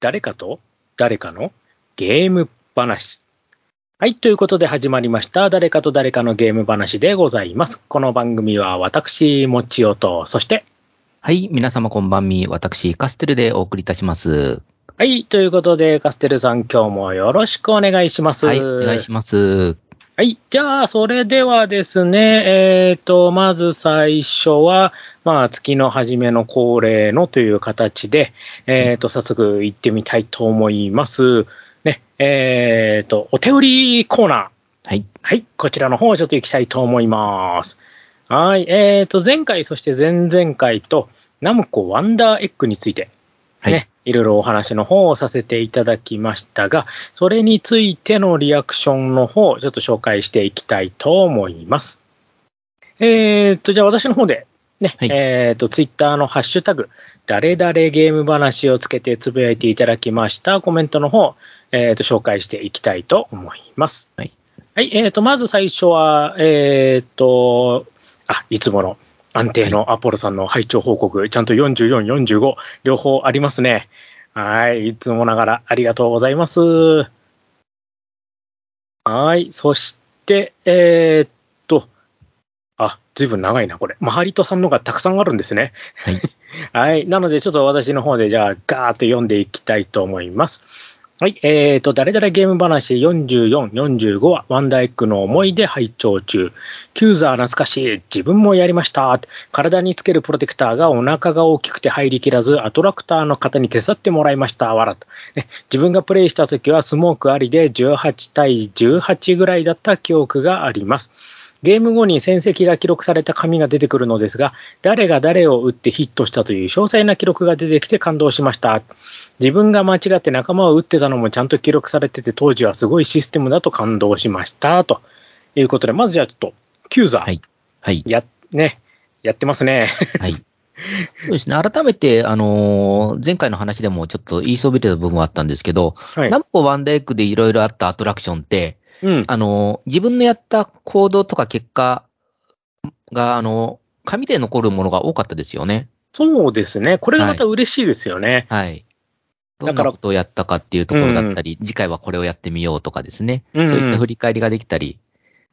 誰かと？誰かの？ゲーム話。はい。ということで始まりました。誰かと誰かのゲーム話でございます。この番組は私、もちおと、そして、はい、皆様こんばんみ。私、カステルでお送りいたします。はい。ということで、カステルさん、今日もよろしくお願いします。はい、お願いします。はい。じゃあ、それではですね、えっ、と、まず最初は、まあ、月の初めの恒例のという形で、えっ、と、早速行ってみたいと思います。ね、えっ、と、お手売りコーナー。はい、はい。こちらの方をちょっと行きたいと思います。はい。えっ、と、前回、そして前々回と、ナムコワンダーエッグについて、はい、ね、いろいろお話の方をさせていただきましたが、それについてのリアクションの方、ちょっと紹介していきたいと思います。えー、っと、じゃあ私の方で、ね、はいえー、っと、ツイッターのハッシュタグ、誰々ゲーム話をつけてつぶやいていただきましたコメントの方、えー、っと、紹介していきたいと思います。はい。はい、えー、っと、まず最初は、えー、っと、あ、いつもの安定のアポロさんの拝聴報告、ちゃんと44、45、両方ありますね。はい。いつもながらありがとうございます。はい。そして、えー、っと、あ、ずいぶん長いな、これ。マハリトさんのがたくさんあるんですね。はい。はい。なので、ちょっと私の方で、じゃあ、ガーッと読んでいきたいと思います。はい。えーと、誰々ゲーム話44、45は、ワンダーエッグの思い出拝聴中。キューザー懐かしい。自分もやりました。体につけるプロテクターがお腹が大きくて入りきらず、アトラクターの方に手伝ってもらいました。わらと。ね、自分がプレイした時はスモークありで18対18ぐらいだった記憶があります。ゲーム後に戦績が記録された紙が出てくるのですが、誰が誰を打ってヒットしたという詳細な記録が出てきて感動しました。自分が間違って仲間を打ってたのもちゃんと記録されてて、当時はすごいシステムだと感動しました。ということで、まずじゃあちょっと、キューザー。はい。はい。や、ね、やってますね。はい。そうですね。改めて、あのー前回の話でもちょっと言いそびれた部分はあったんですけど、はいナ。ムコワンダーエッグでいろいろあったアトラクションって、うん。あのー自分のやった行動とか結果が、あのー紙で残るものが多かったですよね。そうですね。これがまた嬉しいですよね。はい。どだからんなことをやったかっていうところだったり、次回はこれをやってみようとかですね。うんうんそういった振り返りができたり、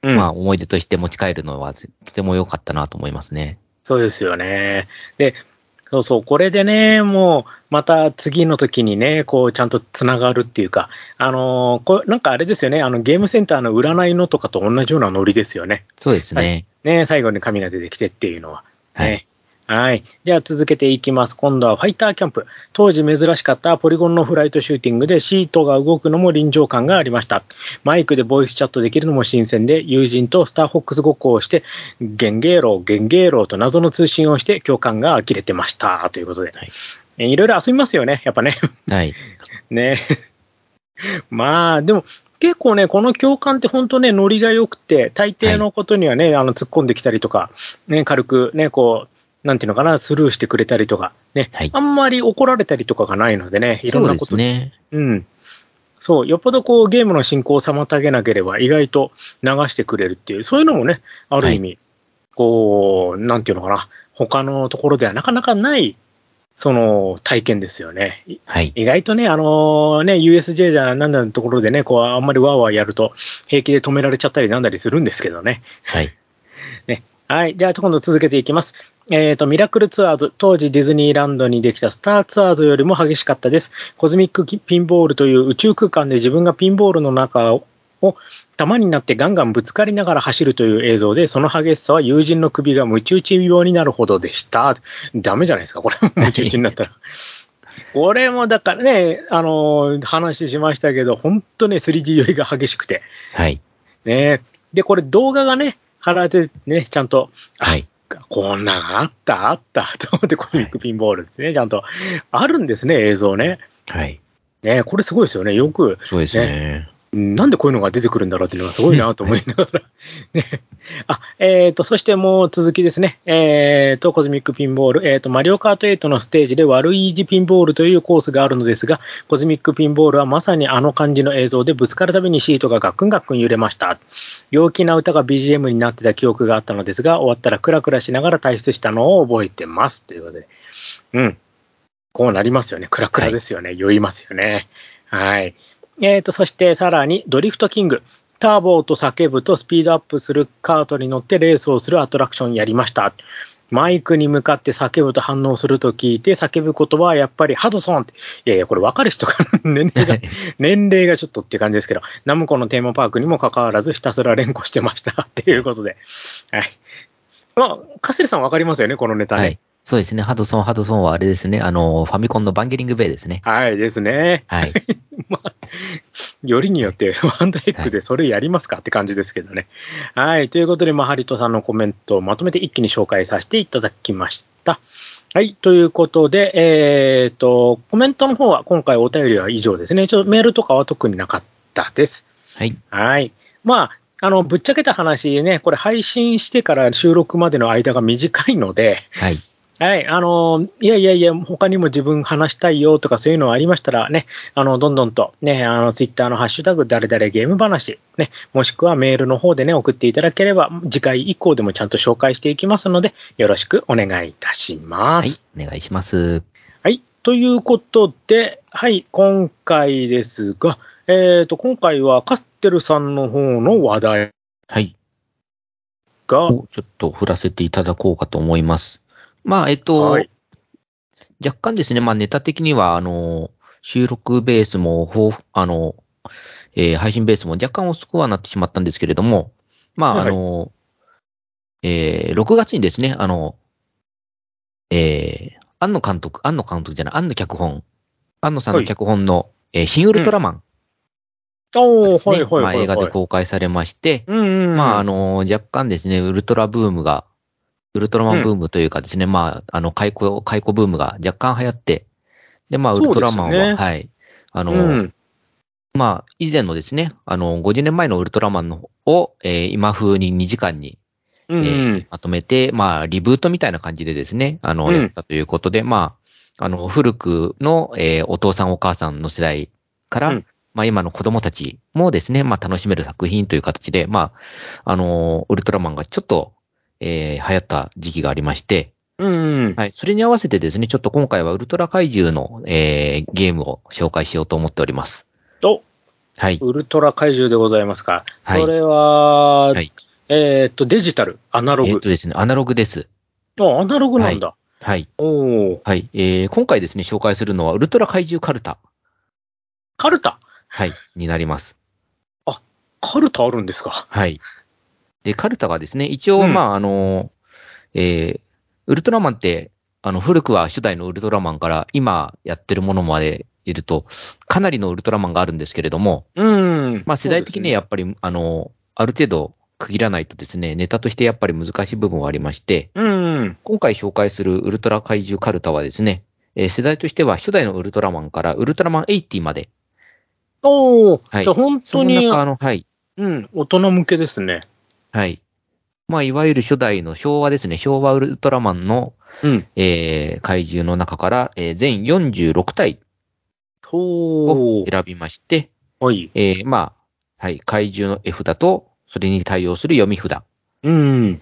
うん。まあ思い出として持ち帰るのはとても良かったなと思いますね。そうですよね。で、そうそう、これでね、もう、また次の時にね、こう、ちゃんとつながるっていうか、あのーこれ、なんかあれですよね、あの、ゲームセンターの占いのとかと同じようなノリですよね。そうですね。ね、最後に紙が出てきてっていうのは。はいね。はい。じゃあ続けていきます。今度はファイターキャンプ。当時珍しかったポリゴンのフライトシューティングでシートが動くのも臨場感がありました。マイクでボイスチャットできるのも新鮮で、友人とスターフォックスごっこをして、ゲンゲーロー、ゲンゲーローと謎の通信をして共感が呆れてました。ということで。はいえいろいろ遊びますよね。やっぱね。はい。ね。まあ、でも、結構ね、この共感って本当ね、ノリが良くて、大抵のことにはね、あの、突っ込んできたりとか、ね、軽くね、こう、なんていうのかな、スルーしてくれたりとか、ね、はいあんまり怒られたりとかがないのでね、いろんなことね。うん。そう、よっぽどこうゲームの進行を妨げなければ意外と流してくれるっていう、そういうのもね、ある意味、こう、なんていうのかな、他のところではなかなかない、その体験ですよね。いはい。意外とね、あのね、USJ じゃなんだのところでね、こう、あんまりワーワーやると、平気で止められちゃったりなんだりするんですけどね。はい。ね。はい。じゃあ、今度続けていきます。えっ、と、ミラクルツアーズ。当時ディズニーランドにできたスターツアーズよりも激しかったです。コズミックピンボールという宇宙空間で自分がピンボールの中を玉になってガンガンぶつかりながら走るという映像で、その激しさは友人の首がムチ打ち病になるほどでした。ダメじゃないですか、これ。ムチ打ちになったら。これもだからね、あの話しましたけど、本当ね、3D 酔いが激しくて。はい。ね。で、これ動画がね、貼られてね、ちゃんと、はい。こんなんあった、あった、と思ってコスミックピンボールですね、ちゃんと。あるんですね、映像ね。はい。ね、これすごいですよね。よく、そうですね。なんでこういうのが出てくるんだろうっていうのがすごいなと思いながら。ね。あ、えっ、と、そしてもう続きですね。えっ、と、コズミックピンボール。えっ、と、マリオカート8のステージで悪いイージピンボールというコースがあるのですが、コズミックピンボールはまさにあの感じの映像でぶつかるたびにシートがガックンガックン揺れました。陽気な歌が BGM になってた記憶があったのですが、終わったらクラクラしながら退出したのを覚えてます。ということで。うん。こうなりますよね。クラクラですよね。酔いますよね。はい。えっ、と、そしてさらに、ドリフトキング。ターボと叫ぶとスピードアップするカートに乗ってレースをするアトラクションやりました。マイクに向かって叫ぶと反応すると聞いて、叫ぶ言葉はやっぱりハドソンって。いやいや、これ分かる人から年齢が、年齢がちょっとって感じですけど、ナムコのテーマパークにもかかわらずひたすら連呼してましたっていうことで。はい。まあ、カステルさん分かりますよね、このネタね。はい。そうですね。ハドソン、ハドソンはあれですね。あの、ファミコンのバンゲリングベイですね。はい、ですね。はい。まあ、よりによってワンダイクでそれやりますかって感じですけどね。はい、ということで、まあ、ハリトさんのコメントをまとめて一気に紹介させていただきました。はい、ということで、えっ、と、コメントの方は今回お便りは以上ですね。ちょっとメールとかは特になかったです。はい。はい。まあ、あの、ぶっちゃけた話ね、これ配信してから収録までの間が短いので、はい。はい、あの、いやいやいや、他にも自分話したいよとかそういうのありましたらね、あの、どんどんとね、あの、ツイッターのハッシュタグ、誰々ゲーム話、ね、もしくはメールの方でね、送っていただければ、次回以降でもちゃんと紹介していきますので、よろしくお願いいたしまはいす。。お願いします。はい。ということで、はい、今回ですが、えっ、と、今回はカステルさんの方の話題はい。が、をちょっと振らせていただこうかと思います。まあ、えっと、はい。若干ですね、まあネタ的には、あの、収録ベースもあの、えー配信ベースも若干遅くはなってしまったんですけれども、まあ、はい。あの、えー6月にですね、あの、えー、庵野監督、庵野監督じゃない、庵野脚本、庵野さんの脚本の、えー新ウルトラマンおー、はいはいはい、はい。まあ映画で公開されまして、うんうんうん、まあ、あの、若干ですね、ウルトラブームが、ウルトラマンブームというかですね、まあ、あの、解雇、解雇ブームが若干流行って、で、まあ、ウルトラマンは、ねはい。あの、うん、まあ、以前のですね、あの、50年前のウルトラマンのを、えー今風に2時間に、うん、えうん。ーまとめて、まあ、リブートみたいな感じでですね、あの、うん。やったということで、まあ、あの、古くの、えーお父さんお母さんの世代から、うん。まあ、今の子供たちもですね、まあ、楽しめる作品という形で、まあ、あの、ウルトラマンがちょっと、えー流行った時期がありまして、うんうん。はい。それに合わせてですね、ちょっと今回はウルトラ怪獣の、えーゲームを紹介しようと思っております。お、はい。ウルトラ怪獣でございますか。はいそれは、はいえーっと、デジタル、アナログ。えっとですね、アナログです。あ、アナログなんだ。はい。おおはい。えー今回ですね、紹介するのは、ウルトラ怪獣カルタ。カルタ？はい。になります。カルタあるんですか。はい。で、カルタがですね、一応、うん。まあ、あの、えーウルトラマンって、あの、古くは初代のウルトラマンから今やってるものまでいると、かなりのウルトラマンがあるんですけれども、うん。まあ、世代的にはやっぱり、あの、ある程度区切らないとですね、ネタとしてやっぱり難しい部分はありまして、うん。今回紹介するウルトラ怪獣カルタはですね、えー世代としては初代のウルトラマンからウルトラマン80まで、おお、はい。じゃあ本その当に、中の、はい、うん、大人向けですね。はい。まあ、いわゆる初代の昭和ですね、昭和ウルトラマンの、うん。えー怪獣の中から、えー全46体。を選びまして、はい。えーまあ、はい、怪獣の絵札と、それに対応する読み札うん。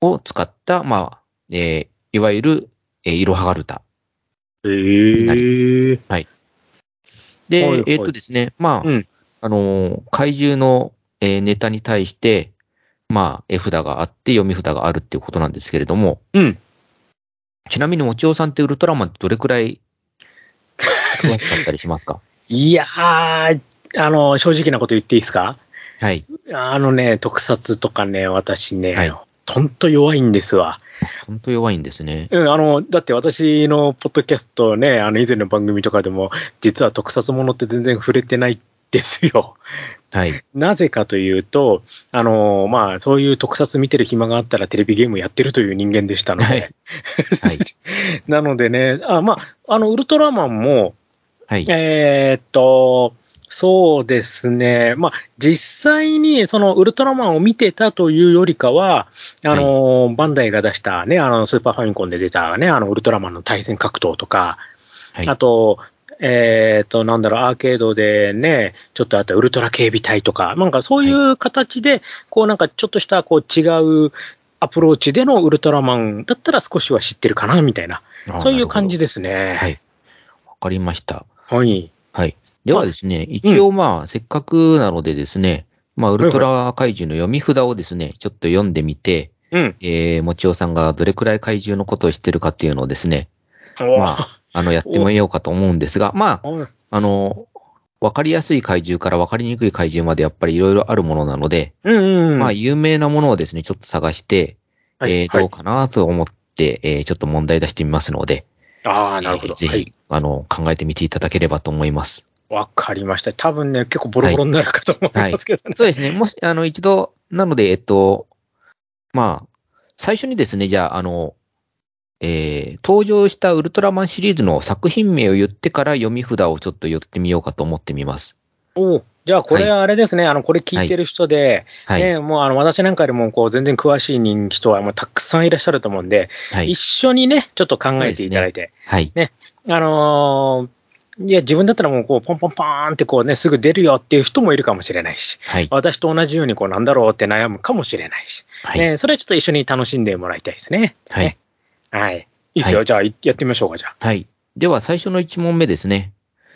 を使った、まあ、えーいわゆる、えー、いろはがるた。えー。で、はいはいえーっとですね、まあ、うんあのー怪獣の、えーネタに対して、まあ、絵札があって、読み札があるっていうことなんですけれども、うん。ちなみに、もちおさんってウルトラマンってどれくらい詳しかったりしますか？いやー、あの、正直なこと言っていいですか？はい。あのね、特撮とかね、私ね、はいほんと弱いんですわ。本当弱いんですね。うん、あの、だって私のポッドキャストね、あの以前の番組とかでも、実は特撮ものって全然触れてないですよ。はい。なぜかというと、あの、まあ、そういう特撮見てる暇があったらテレビゲームやってるという人間でしたので。はいはい なのでね、あまあ、あの、ウルトラマンも、はい。えーっと、そうですね。まあ、実際にそのウルトラマンを見てたというよりかは、あの、バンダイが出したね、あの、スーパーファミコンで出たね、あの、ウルトラマンの対戦格闘とか、はいあと、えーっと、なんだろう、アーケードでね、ちょっとあったウルトラ警備隊とか、なんかそういう形で、こうなんかちょっとしたこう違うアプローチでのウルトラマンだったら少しは知ってるかな、みたいな、そういう感じで。ですね。はい。かりました。はい。はい。ではですね、一応まあ、せっかくなのでですね、まあ、ウルトラ怪獣の読み札をですね、ちょっと読んでみて、うん。えー、もちおさんがどれくらい怪獣のことを知ってるかっていうのをですね、おまあ、あの、やってみようかと思うんですが、まあ、はいあの、わかりやすい怪獣からわかりにくい怪獣までやっぱりいろいろあるものなので、うんうんうん。まあ、有名なものをですね、ちょっと探して、はいえー、どうかなと思って、えー、ちょっと問題出してみますので、ああ、なるほど。えーぜひ、はい。あの、考えてみていただければと思います。わかりました。多分ね、結構ボロボロになるかと思いますけどね。そうですね。もし、あの、一度、なので、えっと、まあ、最初にですね、じゃあ、あの、えー、登場したウルトラマンシリーズの作品名を言ってから読み札をちょっと言ってみようかと思ってみます。おうじゃあ、これあれですね、あの、これ聞いてる人で、はい。ね、もうあの、私なんかよりも、こう、全然詳しい人人はもうたくさんいらっしゃると思うんで、はい一。緒にね、ちょっと考えていただいて、はい。あのーいや、自分だったらもう、こう、ポンポンポーンってこうね、すぐ出るよっていう人もいるかもしれないし、はい。私と同じように、こう、なんだろうって悩むかもしれないし、はい。ね、それはちょっと一緒に楽しんでもらいたいですね。はいね。はい。いいですよ。はいじゃあ、いやってみましょうか、じゃはい。では、最初の1問目ですね。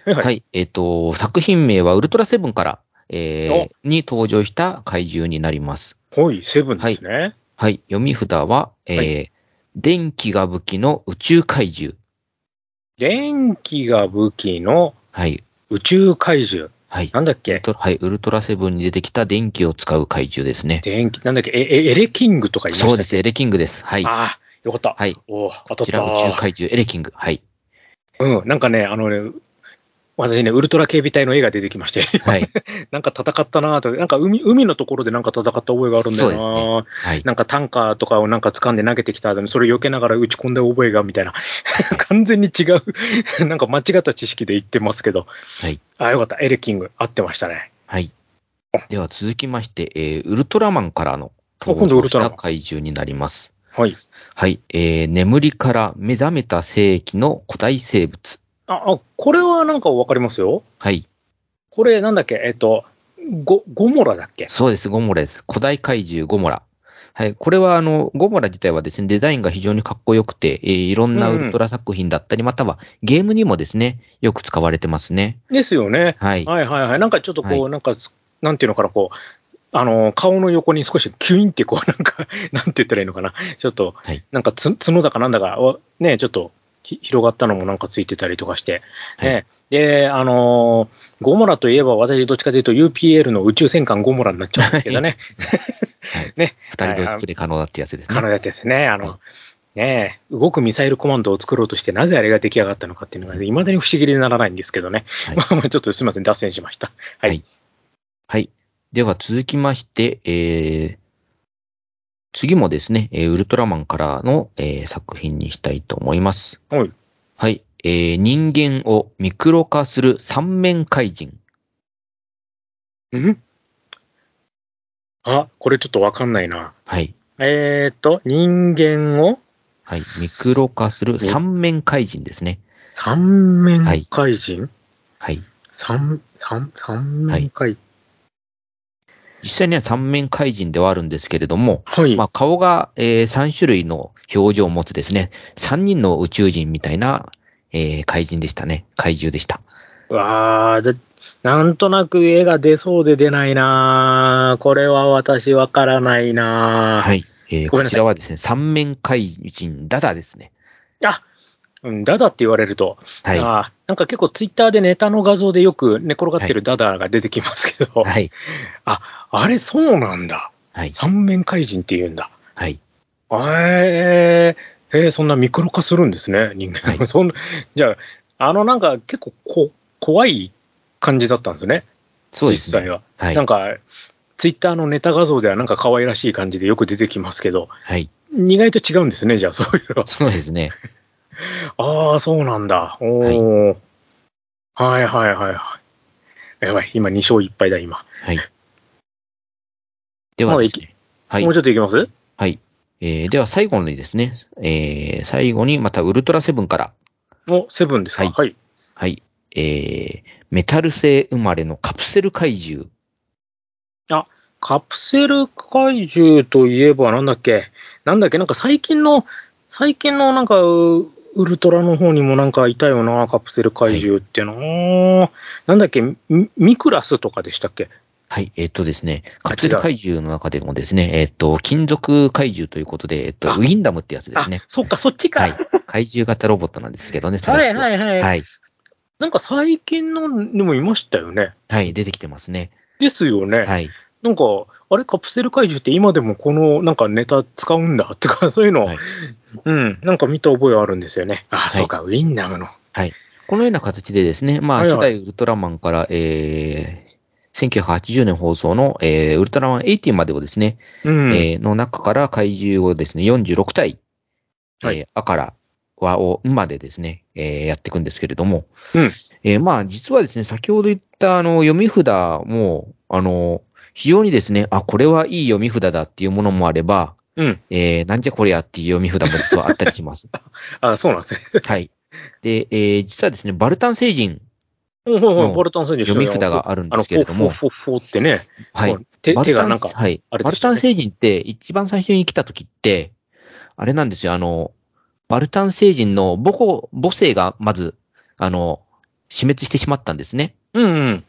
あ。はい。はい。えっ、と、作品名はウルトラセブンから、えー、に登場した怪獣になります。はい、セブンですね。はい。読み札は、えーは電気が武器の宇宙怪獣。電気が武器のはい。宇宙怪獣。はい。なんだっけ？はい。ウルトラセブンに出てきた電気を使う怪獣ですね。電気、なんだっけ？え、えエレキングとか言いましたそうです。エレキングです。はい。ああ、よかった。はい。おお、当たっこちら宇宙た。怪獣エレキング。はい。うん、なんかね、あのね、私ね、ウルトラ警備隊の絵が出てきまして、はい。なんか戦ったなぁと、なんか海海のところでなんか戦った覚えがあるんだよな、そうはい。なんかタンカーとかをなんか掴んで投げてきた後に、それを避けながら打ち込んだ覚えがみたいな、完全に違う、なんか間違った知識で言ってますけど、はい。あ、よかった、エレキング、合ってましたね。はい。では続きまして、えー、ウルトラマンからの今度ウルトラ怪獣になります。はい。はい。えー、眠りから目覚めた世紀の古代生物。あ、あこれはなんかわかりますよ。はい。これなんだっけ、えっと、ゴゴモラだっけ？そうです。ゴモラです。古代怪獣ゴモラ。はい。これは、あの、ゴモラ自体はですね、デザインが非常にかっこよくて、えーいろんなウルトラ作品だったり、またはゲームにもですね、よく使われてますね。ですよね。はい。はいはいはい。なんかちょっとこう、はいなんかす、なんていうのかな、こう、あの、顔の横に少しキュインってこう、なんか、なんて言ったらいいのかな。ちょっと、はいなんかつ角だかなんだか、おね、ちょっとひ広がったのもなんかついてたりとかして。ね。で、あのーゴモラといえば私どっちかというと UPL の宇宙戦艦ゴモラになっちゃうんですけどね。はい。ね。二人同時プレイ可能だってやつですね。可能だったですね。あの、はいねえ動くミサイルコマンドを作ろうとして、なぜあれが出来上がったのかっていうのが、いまだに不思議でならないんですけどね。はい まあまあ、ちょっとすみません、脱線しました。はい。はいはい。では続きまして、えー、次もですね、えーウルトラマンからの、えー作品にしたいと思います。はい。はい。えー人間をミクロ化する三面怪人。ん？あ、これちょっとわかんないな。はい。えーと、人間をはい。ミクロ化する三面怪人ですね。三面はい怪人、はい。三、三、三面怪人？実際には三面怪人ではあるんですけれども、はい。まあ、顔が、え3種類の表情を持つですね、3人の宇宙人みたいな、えー怪人でしたね。怪獣でした。わーで、なんとなく絵が出そうで出ないなこれは私わからないなはい。えーこちらはですね、三面怪人ダダですね。あ、うん、ダダって言われると、はい。はあーなんか結構ツイッターでネタの画像でよく寝転がってるダダが出てきますけど、い。あ、あれそうなんだ。はい。三面怪人って言うんだ。はい。えー、えーそんなミクロ化するんですね、人間。はい そんなじゃあ、あのなんか結構こ怖い感じだったんですね、そうですね。実際は。はいなん。か、ツイッターのネタ画像ではなんか可愛らしい感じでよく出てきますけど、はい。意外と違うんですね、じゃあ、そういうの。そうですね。ああ、そうなんだ。おー。はい、はい、はいはい。やばい、今2勝1敗だ、今。はい。ではですね。はいもう。ちょっといきます？はい。えーでは最後にですね、えー最後にまたウルトラセブンから、お、セブンですか？はいはい。はい。えー、メタル製生まれのカプセル怪獣。カプセル怪獣といえばなんだっけ？なんだっけ？なんか最近の、最近のなんか、うウルトラの方にもなんかいたよな、カプセル怪獣ってな、なんだっけミ、ミクラスとかでしたっけ？はい、えっ、とですね、カプセル怪獣の中でもですね、えっ、と、金属怪獣ということで、えっ、と、あウィンダムってやつですあね。、そっか、そっちか。はい。怪獣型ロボットなんですけどね、はいはいはい。はい。なんか最近のにもいましたよね。はい、出てきてますね。ですよね。はい。なんか、あれ、カプセル怪獣って今でもこのなんかネタ使うんだってか、そういうの、はいうん、なんか見た覚えあるんですよね。あ、はいそうか、ウィンダムの。はい。このような形でですね、まあ、はいはい初代ウルトラマンから、えー、1980年放送の、えー、ウルトラマン80までをですね、うん。えーの中から怪獣をですね、46体、えーはいアから和をまでですね、えーやっていくんですけれども、うんえーまあ、実はですね、先ほど言ったあの読み札も、あの、非常にですね、あ、これはいい読み札だっていうものもあれば、うん。えーなんじゃこりゃっていう読み札も実はあったりします。あ、そうなんですね。はい。で、えー実はですね、バルタン星人ほうほうほうのボルタン星人読み札があるんですけれどもフォフォってね、はい。手手がなんか、はい。バルタン星人って一番最初に来た時って、あれなんですよ、あの、バルタン星人の母子、母性がまず、あの、死滅してしまったんですね。うんうん。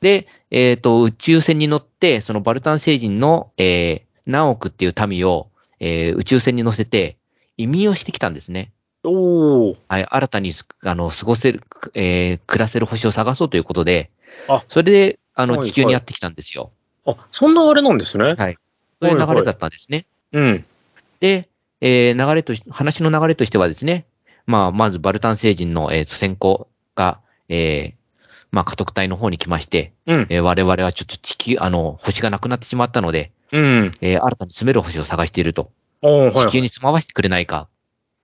で、えっ、と、宇宙船に乗って、そのバルタン星人の、えー、何億っていう民を、えー宇宙船に乗せて、移民をしてきたんですね。おー。はい、新たにす、あの、過ごせる、えー暮らせる星を探そうということで、あそれで、あの、はい地球にやってきたんですよ。あ、そんなあれなんですね。はいそういう流れだったんですね。うん。で、えー流れとし、話の流れとしてはですね、まあ、まずバルタン星人の、えー先行が、えーまあ、家督隊の方に来まして、うん。えー我々はちょっと地球、あの、星がなくなってしまったので、うん。えー新たに住める星を探していると。はい。地球に住まわせてくれないか、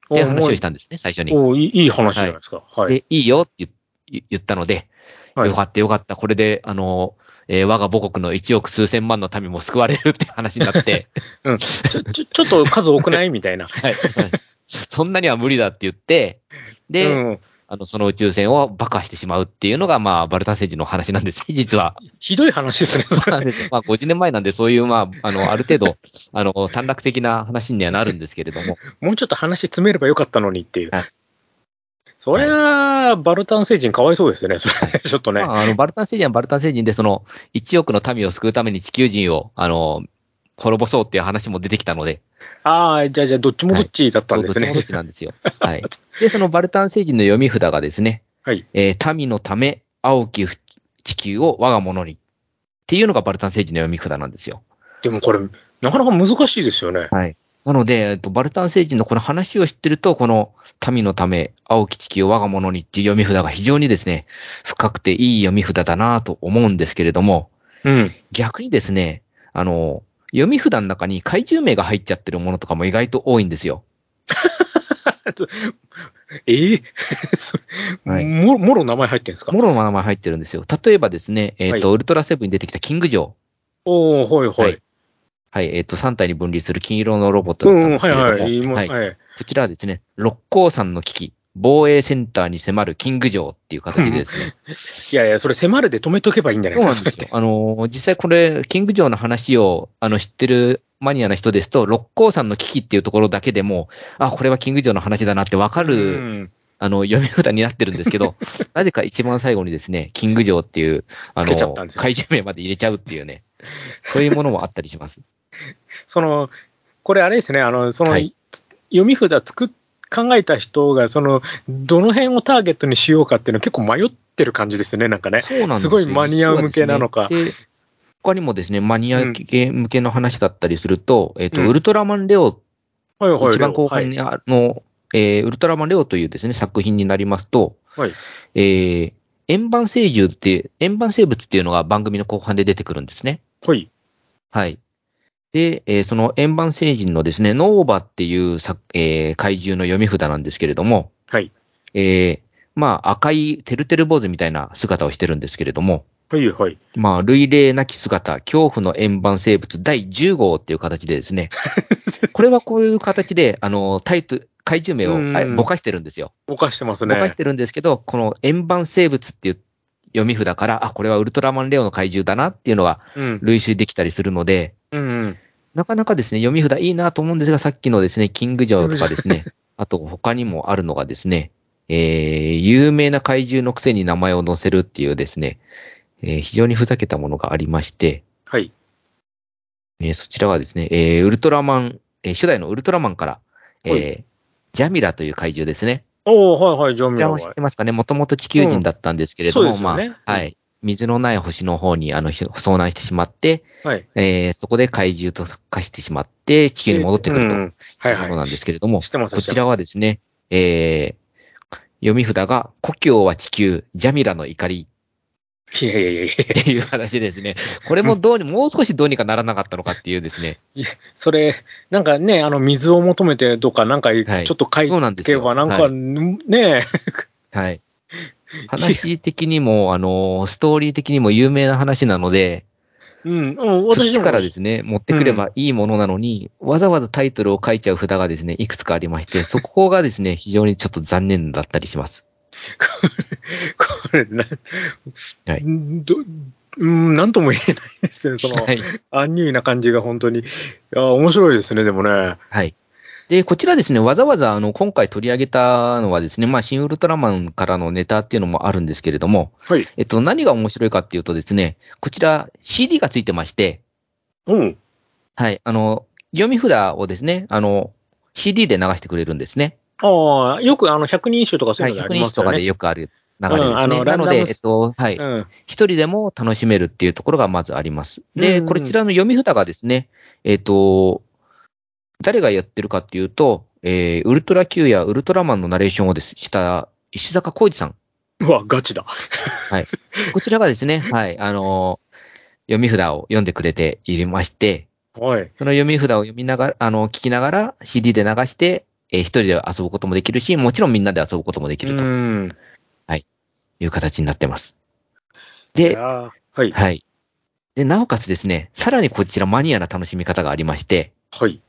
っていう話をしたんですね、最初に。おーいいいい話じゃないですか。はい。で、いいよって言ったので、はいよかったよかった、これで、あの、えー我が母国の1億数千万の民も救われるっていう話になって、ちょ、ちょ、ちょっと数多くない？みたいな。はい。そんなには無理だって言って、で、うん。あの、その宇宙船を爆破してしまうっていうのが、まあ、バルタン星人の話なんですね、実は。ひどい話ですね。そうなんです。まあ、50年前なんで、そういう、まあ、あの、ある程度、あの、短絡的な話にはなるんですけれども。もうちょっと話詰めればよかったのにっていうはい。それは、バルタン星人かわいそうですよね。それ、ちょっとね。まあ、あの、バルタン星人はバルタン星人で、その、1億の民を救うために地球人を、あの、滅ぼそうっていう話も出てきたので、ああ、じゃあ、じゃあ、どっちもどっちだったんですねどっちもどっ。ちなんですよ。はい。で、そのバルタン星人の読み札がですね、はい。えー民のため、青き地球を我が物に。っていうのがバルタン星人の読み札なんですよ。でもこれ、なかなか難しいですよね。はい。なので、えっと、バルタン星人のこの話を知ってると、この民のため、青き地球を我が物にっていう読み札が非常にですね、深くていい読み札だなと思うんですけれども、うん。逆にですね、あの、読み札の中に怪獣名が入っちゃってるものとかも意外と多いんですよ。ええ そはいももろ名前入ってんですか？もろの名前入ってるんですよ。例えばですね、えっ、と、はウルトラセブンに出てきたキングジョー。おおはいははいい。はい、えっ、と、3体に分離する金色のロボットだったんうん、ですけれども、はいはい。今はいはい。こちらはですね、六甲山の危機、防衛センターに迫るキング城っていう形でですね。いやいや、それ迫るで止めとけばいいんじゃないそうですか、なんですよ。あのー、実際これ、キング城の話を、あの、知ってるマニアの人ですと、六甲山の危機っていうところだけでも、あ、これはキング城の話だなってわかうる、ん。あの、読み札になってるんですけど、なぜか一番最後にですね、キング城っていう、あつけちゃったんですよ怪獣名まで入れちゃうっていうね、そういうものもあったりします。その、これあれですね、あの、その、はい読み札作っ考えた人が、その、どの辺をターゲットにしようかっていうの結構迷ってる感じですね、なんかね。そうなんですよすごいマニア向けなのか他にもですね、マニア向けの話だったりすると、えっ、と、うんウルトラマンレオ、はいはい。一番後半はいにあの、えーウルトラマンレオというですね、作品になりますと、はいえー円盤生獣って、円盤生物っていうのが番組の後半で出てくるんですね。はい。はい。で、えーその円盤星人のですね、ノーバっていうさ、えー怪獣の読み札なんですけれども、はい。えーまあ赤いてるてる坊主みたいな姿をしてるんですけれども、はいはい。まあ、類例なき姿、恐怖の円盤生物第10号っていう形でですね、これはこういう形で、あの、タイトル、怪獣名うんをあぼかしてるんですよ。ぼかしてますね。ぼかしてるんですけど、この円盤生物っていう読み札から、あ、これはウルトラマンレオの怪獣だなっていうのがうん。類推できたりするので、うんうん。なかなかですね、読み札いいなと思うんですが、さっきのですね、キング城とかですね、あと他にもあるのがですね、えー、有名な怪獣のくせに名前を載せるっていうですね、えー非常にふざけたものがありまして、はい。えーそちらはですね、えーウルトラマン、えー初代のウルトラマンから、えーはいジャミラという怪獣ですね。おー、はいはい、ジョンこちらもミラ知ってますかね？もともと地球人だったんですけれども、うんそうですよねまあ、はい。水のない星の方にあのひ遭難してしまって、はい。えーそこで怪獣と化してしまって、地球に戻ってくるといはい。いうことなんですけれども、こちらはですね、えー読み札が、故郷は地球、ジャミラの怒りいやいやいやいやっていう話ですね。これもどうに、もう少しどうにかならなかったのかっていうですね。それ、なんかね、あの、水を求めてとか、なんか、ちょはいっと書いそうなんですよてば、なんか、はねはい。話的にも、あの、ストーリー的にも有名な話なので、うん、うん、私からですね、持ってくればいいものなのに、わざわざタイトルを書いちゃう札がですね、いくつかありまして、そこがですね、非常にちょっと残念だったりします。これ、な、はいど、うん、なんとも言えないですね、その、はい。アンニュイな感じが本当に。いや、面白いですね、でもね。はい。で、こちらですね、わざわざあの、今回取り上げたのはですね、まあ、新ウルトラマンからのネタっていうのもあるんですけれども、はい。えっと、何が面白いかっていうとですね、こちら CD がついてまして、うん。はい、あの、読み札をですね、あの、CD で流してくれるんですね。ああ、よくあの、百人一首とかそうはいい、100うのあり人とかでますよね。よくある流れですね。うんなので、えっと、はい、うん。一人でも楽しめるっていうところがまずあります。で、うんこちらの読み札がですね、えっと、誰がやってるかっていうと、えー、ウルトラ Q やウルトラマンのナレーションをですした石坂浩二さん。うわ、ガチだ。はい。こちらがですね、はい、あのー読み札を読んでくれていまして、はい。その読み札を読みながら、あの、聞きながら CD で流して、えー一人で遊ぶこともできるし、もちろんみんなで遊ぶこともできるとうん。いう形になってます。いで、はい。はい。で、なおかつですね、さらにこちらマニアな楽しみ方がありまして、はい。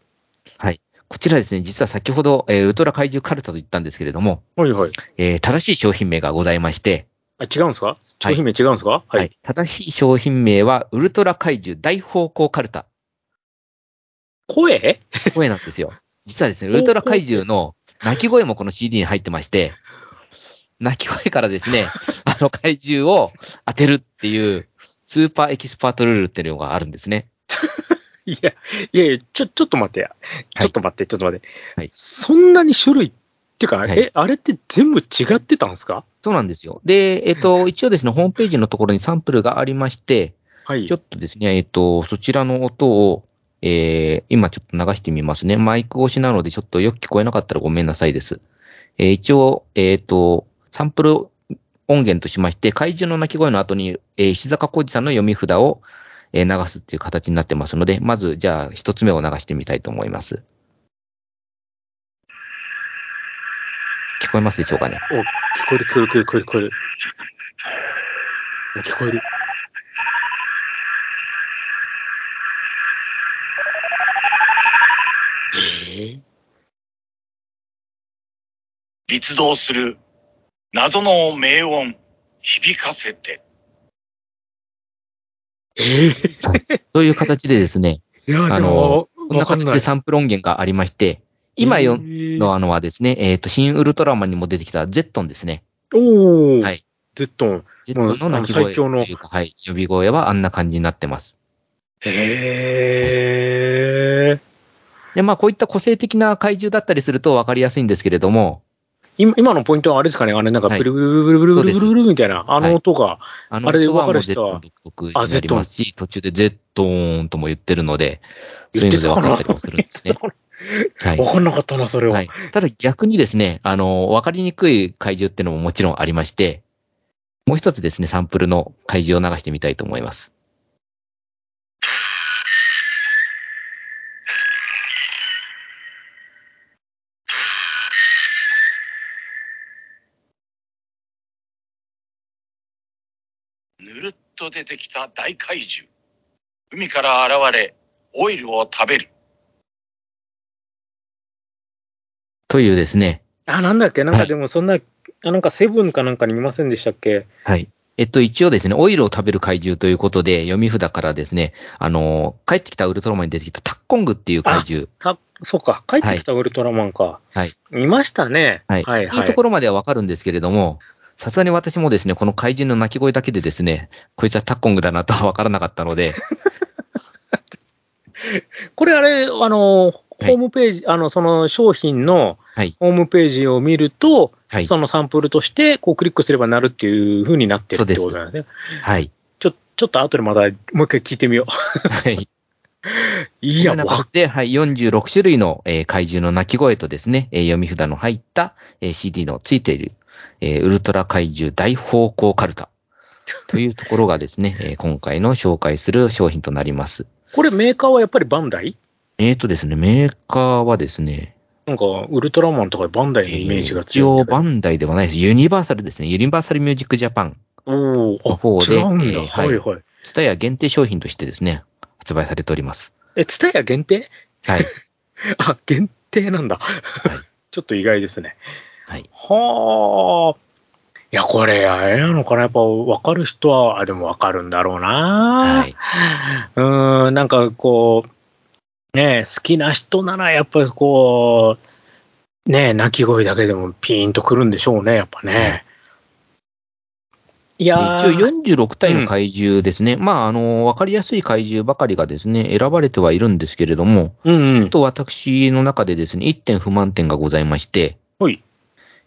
こちらですね、実は先ほど、えーウルトラ怪獣カルタと言ったんですけれども、はいはい。えー正しい商品名がございまして、あ、違うんですか？商品名違うんですか？ははい。正しい商品名は、ウルトラ怪獣大方向カルタ。声？声なんですよ。実はですね、ウルトラ怪獣の鳴き声もこの CD に入ってまして、鳴き声からですね、あの怪獣を当てるっていう、スーパーエキスパートルールっていうのがあるんですね。いや、いやいや、ちょ、ちょっと待ってや。ちょっと待って、ちょっと待って。はいそんなに種類っていうか、はいえ、あれって全部違ってたんですか？そうなんですよ。で、えっと、一応ですね、ホームページのところにサンプルがありまして、はい。ちょっとですね、えっと、そちらの音を、えー、今ちょっと流してみますね。マイク越しなのでちょっとよく聞こえなかったらごめんなさいです。えー一応、えっと、サンプル音源としまして、怪獣の鳴き声の後に、えー石坂浩二さんの読み札を、えー流すっていう形になってますので、まず、じゃあ、一つ目を流してみたいと思います。聞こえますでしょうかね？お、聞こえる、聞こえる、聞こえる、聞こえる。聞こえる。え立道する謎の名音響かせて。ええという形でですね、いや、であのも、こんな形でサンプル音源がありまして、今よ、のあのはですね、えっ、と、新ウルトラマンにも出てきたゼットンですね。おお、はい。ゼットン。ゼットンの鳴き声というか、はい、呼び声はあんな感じになってます。へえ。で、まあ、こういった個性的な怪獣だったりすると分かりやすいんですけれども、今今のポイントはあれですかね、あれなんか、ブルブルブルブルブルブルブルみたいな、あの音が、あれで分かる人は。あ、Z 音。途中で Z 音とも言ってるので、そういうので分かったりもするんですね。はい、分かんなかったな、それは、はい。ただ逆にですね、あの、分かりにくい怪獣っていうのももちろんありまして、もう一つですね、サンプルの怪獣を流してみたいと思います。と出てきた大怪獣。海から現れ、オイルを食べる。というですね、あ、なんだっけ？なんはいかでもそんな、あなんかセブンかなんかに見ませんでしたっけ？はい。えっと、一応ですね、オイルを食べる怪獣ということで、読み札からですね、あの、帰ってきたウルトラマンに出てきたタッコングっていう怪獣。た、そうか、帰ってきたウルトラマンか。はい。いましたね。はい。はい、いはい。いところまではわかるんですけれども、さすがに私もですね、この怪獣の鳴き声だけでですね、こいつはタッコングだなとはわからなかったので、これあれ、あの、ホームページ、あの、その商品のはい。ホームページを見ると、はいそのサンプルとして、こうクリックすればなるっていう風になってるってそうですことなんですね。はい。ちょ、ちょっと後でまたもう一回聞いてみよはい。う。いや、わ中で、はい、46種類の、えー怪獣の鳴き声とですね、えー読み札の入った、えー CD のついている、えーウルトラ怪獣大方向カルタ。というところがですね、えー今回の紹介する商品となります。これメーカーはやっぱりバンダイ？えーとですね、メーカーはですね、なんか、ウルトラマンとかバンダイのイメージが一応強いんだけど。バンダイではないです。ユニバーサルですね。ユニバーサルミュージックジャパン。おのお方で違うんだ。えーはいはい。ツタヤ限定商品としてですね、発売されております。え、ツタヤ限定？はい。あ、限定なんだ。はい。ちょっと意外ですね。はい。はあ。いや、これ、あれなのかな？やっぱ分かる人は、あ、でも分かるんだろうな。はい。うーん、なんかこう、ねえ好きな人ならやっぱりこう、ねえ鳴き声だけでもピーンとくるんでしょうね、やっぱね。いでやー一応46体の怪獣ですね。まあ、あの、わかりやすい怪獣ばかりがですね、選ばれてはいるんですけれども、うんうん。ちょっと私の中でですね、1点不満点がございまして、はい。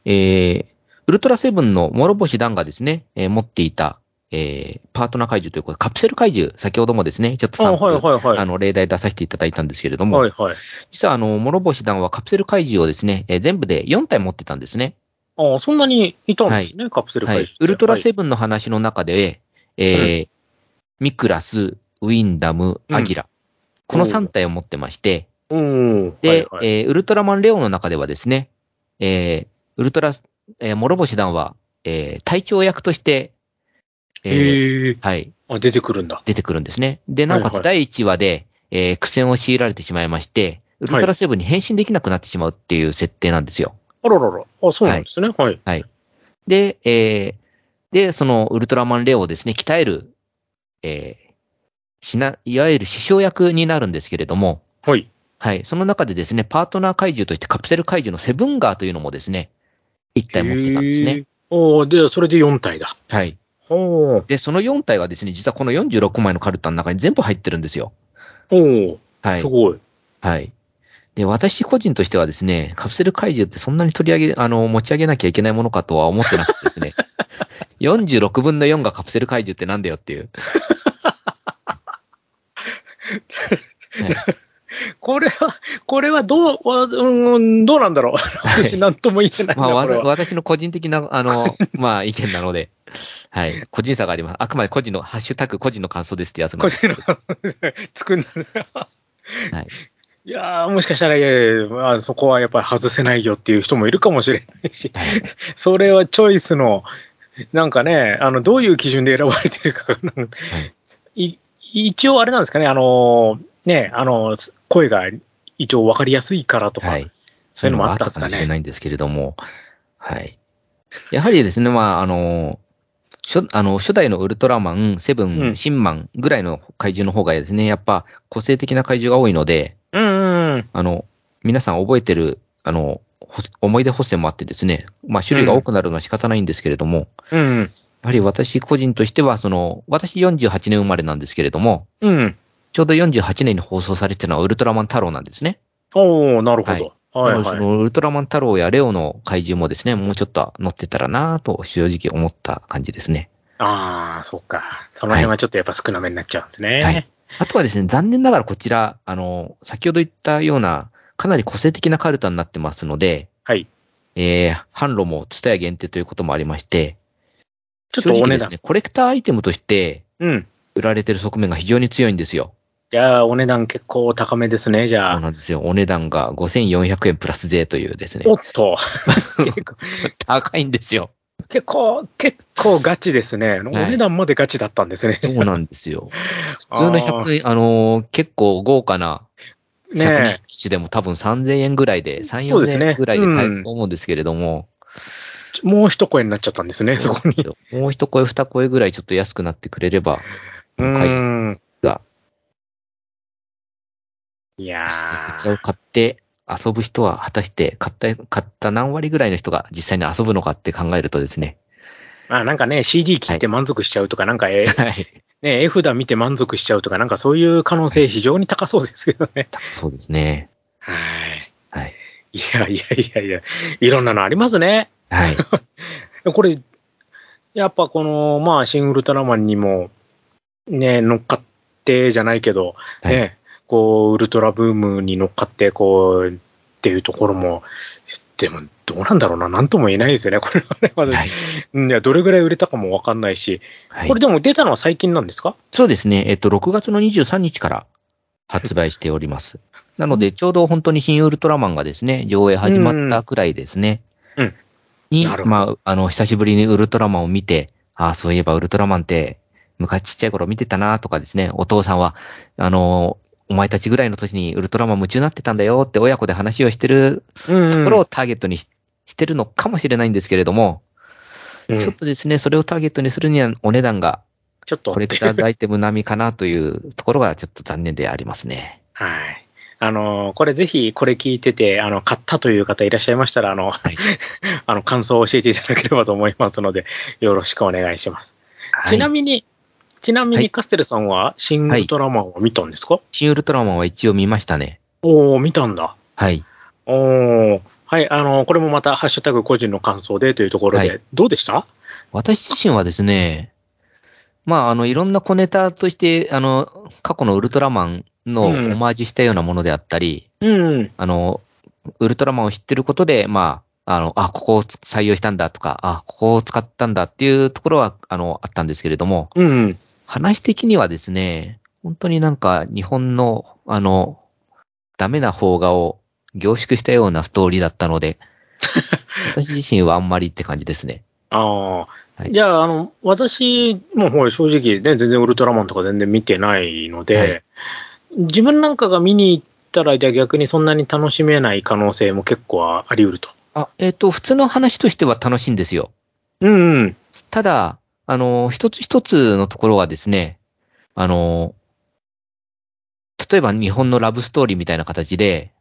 えー、ウルトラセブンの諸星団がですね、えー持っていた、えー、パートナー怪獣ということで、カプセル怪獣、先ほどもですね、ちょっとはいはいはい。あの、例題出させていただいたんですけれども、はいはい。実はあの、諸星団はカプセル怪獣をですね、えー全部で4体持ってたんですね。あそんなにいたんですね、カプセルはい回収って。。ウルトラセブンの話の中で、えーミクラス、ウィンダム、アギラ、この3体を持ってまして、うん。で、はいはいえーウルトラマンレオの中ではですね、えーウルトラ、えー諸星団は、えー隊長役として、えーへえはい、あ、出てくるんだ。出てくるんですね。で、なおかはいはいつ第1話で、えー苦戦を強いられてしまいまして、ウルトラセブンに変身できなくなってしまうっていう設定なんですよ。あららら。あ、そうなんですね。はい。で、えーで、そのウルトラマンレオをですね、鍛える、えーしな、いわゆる師匠役になるんですけれども、はい。はい。その中でですね、パートナー怪獣としてカプセル怪獣のセブンガーというのもですね、1体持ってたんですね。おーで、それで4体だ。はい。ほう。で、その4体がですね、実はこの46枚のカルタの中に全部入ってるんですよ。おーはいす。ごい。はい。で、私個人としてはですね、カプセル怪獣ってそんなに取り上げ、あの、持ち上げなきゃいけないものかとは思ってなくてですね。46分の4がカプセル怪獣ってなんだよっていう。はい これは、これはどう、わうん、どうなんだろう。私なんとも言えないな、まあ。私の個人的な、あの、まあ、意見なので、はい。個人差があります。あくまで個人の、ハッシュタグ個人の感想ですってやつなんですけど。の、作るんですよ。はい。いやー、もしかしたら、いやいやまあ、そこはやっぱり外せないよっていう人もいるかもしれないし、はい。それはチョイスの、なんかね、あの、どういう基準で選ばれてるかがなんかい一応あれなんですかね、あの、ね、あの、声が一応分かりやすいからとか、はい。そういうのもあったんかもですかねしれないんですけれども、はい。やはりですね、まあ、あの、初あの初代のウルトラマン、セブうン、んシンマンぐらいの怪獣の方がですね、やっぱ個性的な怪獣が多いので、うんうん。あの、皆さん覚えてる、あの、ほ思い出補正もあってですね、まあ種類が多くなるのは仕方ないんですけれども、うん。やはり私個人としては、その、私48年生まれなんですけれども、うん。ちょうど48年に放送されてたのはウルトラマン太郎なんですね。おー、なるほど。はいなのではい。そのウルトラマン太郎やレオの怪獣もですね、もうちょっと乗ってたらなぁと正直思った感じですね。ああ、そっか。その辺はちょっとやっぱ少なめになっちゃうんですね。はいあとはですね、残念ながらこちら、あの、先ほど言ったような、かなり個性的なカルタになってますので、はい。えー、販路もツタヤ限定ということもありまして、ちょっとお値段。ね、コレクターアイテムとしてうん。売られてる側面が非常に強いんですよ。じゃあ、お値段結構高めですね、じゃそうあ。なんですよ。お値段が5400円プラス税というですねお、っと。結構、高いんですよ。結構、結構ガチですね。お値段までガチだったんですね。そうなんですよ。普通の100円、あのー結構豪華な100ね人機種でも多分3000円ぐらいで、3、4000そうですね円ぐらいで買えうんると思うんですけれども、え。もう一声になっちゃったんですね、そこに。もう一声二声ぐらいちょっと安くなってくれれば、う買いやすいやこちらを買って遊ぶ人は果たして買った、買った何割ぐらいの人が実際に遊ぶのかって考えるとですね。まあなんかね、CD 聞いて満足しちゃうとか、なんかえ、はい。ね、絵札見て満足しちゃうとか、なんかそういう可能性非常に高そうですけどね。そうですね。はい。はい。いやいやいやいや、いろんなのありますね。はい。これ、やっぱこの、まあ、シン・ウルトラマンにも、ね、乗っかってじゃないけど、はいね、こう、ウルトラブームに乗っかって、こう、っていうところも、でも、どうなんだろうな、なんとも言えないですよね、これはね。まだはい。うんいや、どれぐらい売れたかもわかんないし、はいこれでも出たのは最近なんですか？そうですね。えっと、6月の23日から発売しております。なので、ちょうど本当に新ウルトラマンがですね、上映始まったくらいですね。うんにまあ、あの、久しぶりにウルトラマンを見て、ああ、そういえばウルトラマンって、昔ちっちゃい頃見てたなとかですね、お父さんは、あの、お前たちぐらいの年にウルトラマン夢中になってたんだよって親子で話をしてるうんところをターゲットにししてるのかもしれないんですけれども、うんちょっとですね、それをターゲットにするにはお値段がちょっと。コレクターズアイテム並みかなというところがちょっと残念でありますね。はい。あの、これぜひ、これ聞いてて、あの、買ったという方いらっしゃいましたら、あの、はい あの、感想を教えていただければと思いますので、よろしくお願いします。ちなみに、ちなみはいにカステルさんは、シン・ウルトラマンを見たんですか、新ウルトラマンは一応見ましたね。おー、見たんだ。はい。おー、はい、あの、これもまた、ハッシュタグ個人の感想でというところで、はいどうでした？私自身はですね、まあ、あの、いろんな小ネタとして、あの、過去のウルトラマンのオうんマージュしたようなものであったり、うん。あの、ウルトラマンを知ってることで、まあ、あの、あ、ここを採用したんだとか、あ、ここを使ったんだっていうところは、あの、あったんですけれども、うん。話的にはですね、本当になんか日本の、あの、ダメな邦画を凝縮したようなストーリーだったので、私自身はあんまりって感じですね。ああ。はいじゃあ、あの、私もほら正直ね、全然ウルトラマンとか全然見てないので、はい自分なんかが見に行ったら、じゃあ逆にそんなに楽しめない可能性も結構あり得ると。あ、えっ、と、普通の話としては楽しいんですよ。うんうん。ただ、あの、一つ一つのところはですね、あの、例えば日本のラブストーリーみたいな形で、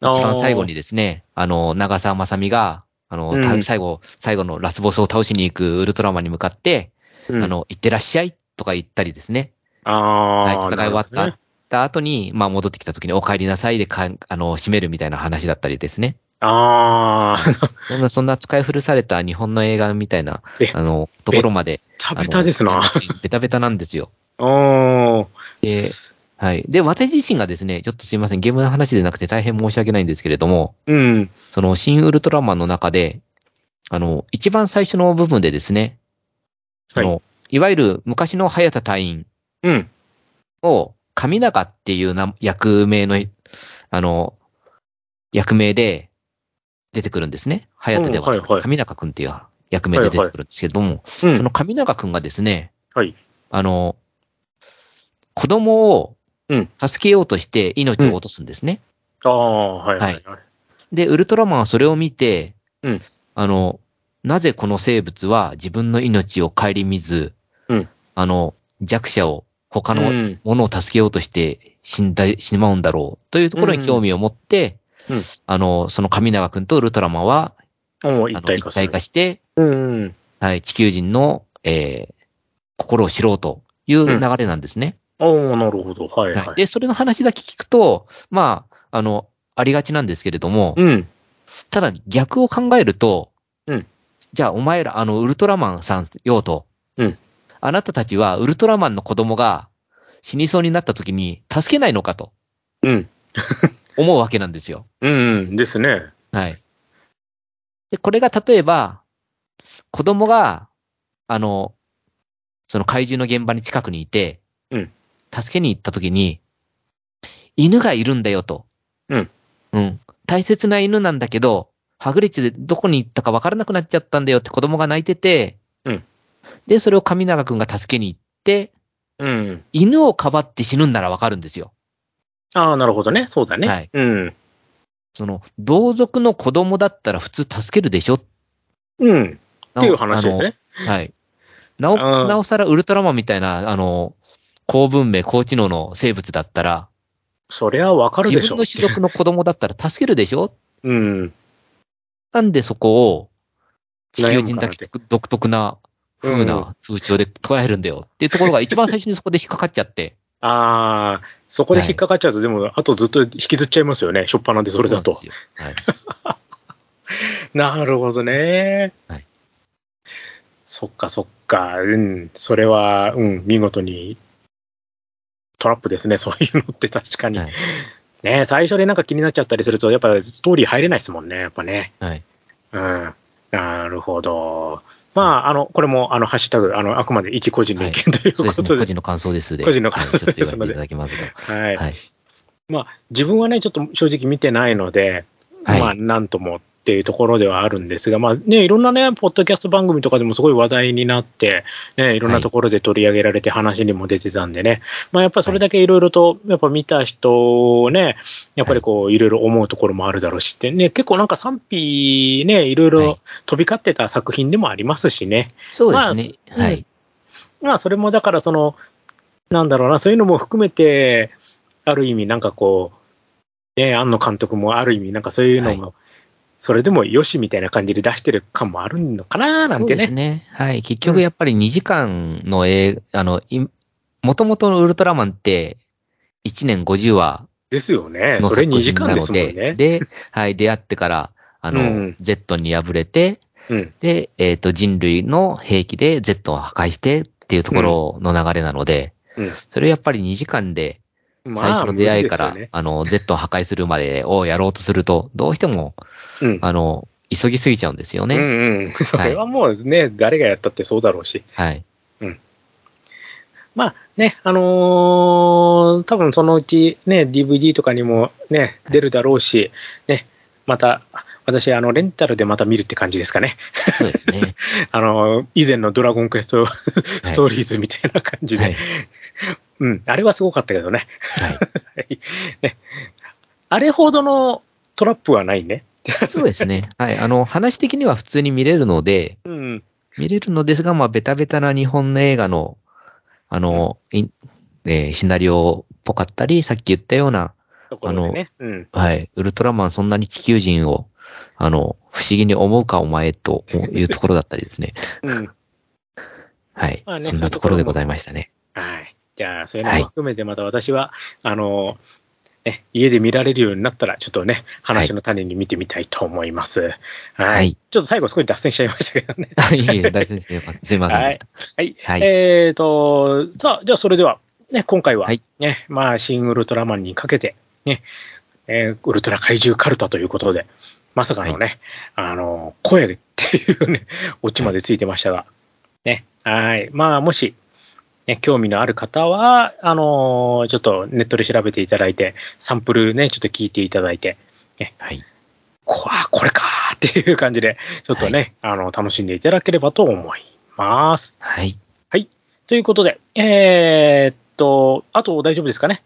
一番最後にですね、あの、長澤まさみが、あの、たうん最後、最後のラスボスを倒しに行くウルトラマンに向かって、うんあ、の、行ってらっしゃいとか言ったりですね。あはい、あ、戦い終わった、なるた後に、まあ戻ってきた時にお帰りなさいでか、あの、締めるみたいな話だったりですね。ああ、そんな、そんな使い古された日本の映画みたいなえ、あの、ところまで。食べたですな。ベタベタなんですよ。おーで、はい。で、私自身がですね、ちょっとすいません、ゲームの話でなくて大変申し訳ないんですけれども、うん。その、新ウルトラマンの中で、あの、一番最初の部分でですね、その、い、わゆる昔の早田隊員うん。を、神長っていうな役名の、あの、役名で出てくるんですね。早田ではなくて、神長くんっていう役名で出てくるんですけれども、うん。その神長くんがですね、はい。あの、子供をうん助けようとして命を落とすんですね。ああ、はいはいはい。で、ウルトラマンはそれを見て、うんあの、なぜこの生物は自分の命を顧みず、うんあの、弱者を、他のうんものを助けようとして死んだ、しまうんだろうというところに興味を持って、うんうんあの、その神長くんとウルトラマンは、一体。一体化して、うんうん。はい、地球人の、えー心を知ろうという流れなんですね。おーなるほど。はいはい。はい。で、それの話だけ聞くと、まあ、あの、ありがちなんですけれども、うん。ただ逆を考えると、うんじゃあお前ら、あの、ウルトラマンさんよと、うんあなたたちはウルトラマンの子供が死にそうになった時に助けないのかとうん。思うわけなんですよ。うんうん。ですね。はい。で、これが例えば、子供が、あの、その怪獣の現場に近くにいて、うん助けに行った時に、犬がいるんだよと。うん。うん。大切な犬なんだけど、はぐれ地でどこに行ったか分からなくなっちゃったんだよって子供が泣いてて、うん。で、それを神永くんが助けに行って、うん。犬をかばって死ぬんなら分かるんですよ。ああ、なるほどね。そうだね。はい。うん。その、同族の子供だったら普通助けるでしょ？うん。っていう話ですね。はい。なお、なおさらウルトラマンみたいな、あの、高文明、高知能の生物だったら、そりゃわかるでしょ。自分の種族の子供だったら助けるでしょ？うん。なんでそこを地球人だけ独特な風な風潮で捉えるんだよっていうところが一番最初にそこで引っかかっちゃって。ああ、そこで引っかかっちゃうと、でも、あとずっと引きずっちゃいますよね。しょっぱなんでそれだと。な。はい。なるほどね。はいそっかそっか。うん。それは、うん、見事にトラップですね。そういうのって確かに。はい。ね最初でなんか気になっちゃったりすると、やっぱストーリー入れないですもんね。やっぱね。はい。うん。なるほど。まあ、あの、これも、あの、ハッシュタグ、あの、あくまで一個人の意見というそうですね。ことで。個人の感想ですで。個人の感想ですのでただきますが。はい。はい。まあ、自分はね、ちょっと正直見てないので、はいまあ、なんともっていうところではあるんですが、まあね、いろんなね、ポッドキャスト番組とかでもすごい話題になって、ね、いろんなところで取り上げられて話にも出てたんでね、まあやっぱりそれだけい。ろいろと、やっぱ見た人ね、やっぱりこう、い。ろいろ思うところもあるだろうしって、ね、結構なんか賛否ね、いろいはい。ろ飛び交ってた作品でもありますしね。そうですね。まあはい。まあ、それもだから、その、なんだろうな、そういうのも含めて、ある意味、なんかこう、ね、庵野監督もある意味、なんかそういうのも、それでもよしみたいな感じで出してる感もあるのかな、なんてそうですね。ね。はい。結局やっぱり2時間の映画、あの、い元々のウルトラマンって、1年50話ですよね。のそれ2作品時間でなので、すもんね。で、はい、出会ってから、あの、うん Z に敗れて、うん。で、えっ、と、人類の兵器で Z を破壊してっていうところの流れなので、うんそれやっぱり2時間で、ま最初の出会いから、あの、Z を破壊するまでをやろうとすると、どうしても、うん。あの、急ぎすぎちゃうんですよね。うんうん。それはもうね、誰がやったってそうだろうし。はい。まあね、あのー多分そのうちね、DVD とかにもね、出るだろうし、ね、また、私、あの、レンタルでまた見るって感じですかね。そうですね。あの、以前のドラゴンクエスト ストーリーズみたいな感じで、はい。うん、あれはすごかったけどね。はい。は いねあれほどのトラップはないね。そうですね。はい。あの、話的には普通に見れるので、うん、見れるのですが、まあ、ベタベタな日本の映画の、あの、いえーシナリオっぽかったり、さっき言ったような、ところでね。うん。はい、ウルトラマンそんなに地球人を、あの、不思議に思うかお前というところだったりですね。うん。はい。まあねそんなところでございましたね。はい。じゃあ、そういうのも含めて、また私は、あの、ね、家で見られるようになったら、ちょっとね、話の種に見てみたいと思います。はい。はいちょっと最後少し脱線しちゃいましたけどね。あ いえいえ、大丈夫ですね。すいませんでした。はい。はいえっ、と、さあ、じゃあそれでは、ね、今回は、はいね、まあ、新ウルトラマンにかけて、ね、えーウルトラ怪獣カルタということで、まさかのね、あの、声っていうね、オチまでついてましたが、ね、はい。まあ、もし、ね、興味のある方は、あのちょっとネットで調べていただいて、サンプルね、ちょっと聞いていただいて、はい。こあこれかーっていう感じで、ちょっとね、あの、楽しんでいただければと思います。はい。ということで、えーっと、あと大丈夫ですかね？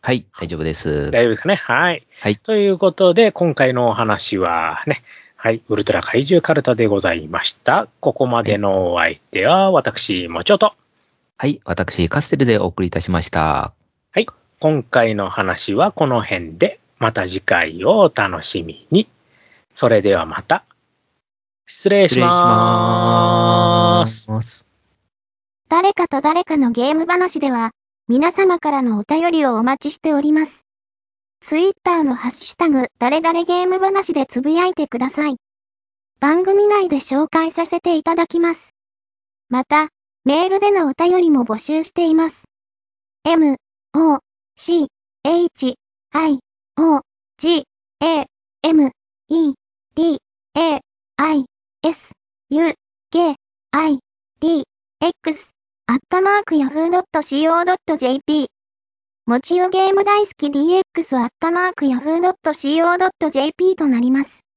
はい。大丈夫です。大丈夫ですかねはい。はいということで、今回のお話はね、はい、ウルトラ怪獣カルタでございました。ここまでのお相手は、私、もちょと。はい。私、カステルでお送りいたしました。はい、今回の話はこの辺で、また次回をお楽しみに。それではまた、失礼します。ます。誰かと誰かのゲーム話では、皆様からのお便りをお待ちしております。ツイッターのハッシュタグ、誰々ゲーム話でつぶやいてください。番組内で紹介させていただきます。また、メールでのお便りも募集しています。m, o, c, h, i, o, g, a, m, e, d, a, i, s, u, k, i, d, x アットマーク yahoo.co.jp もちよゲーム大好き DX アットマーク yahoo.co.jp となります。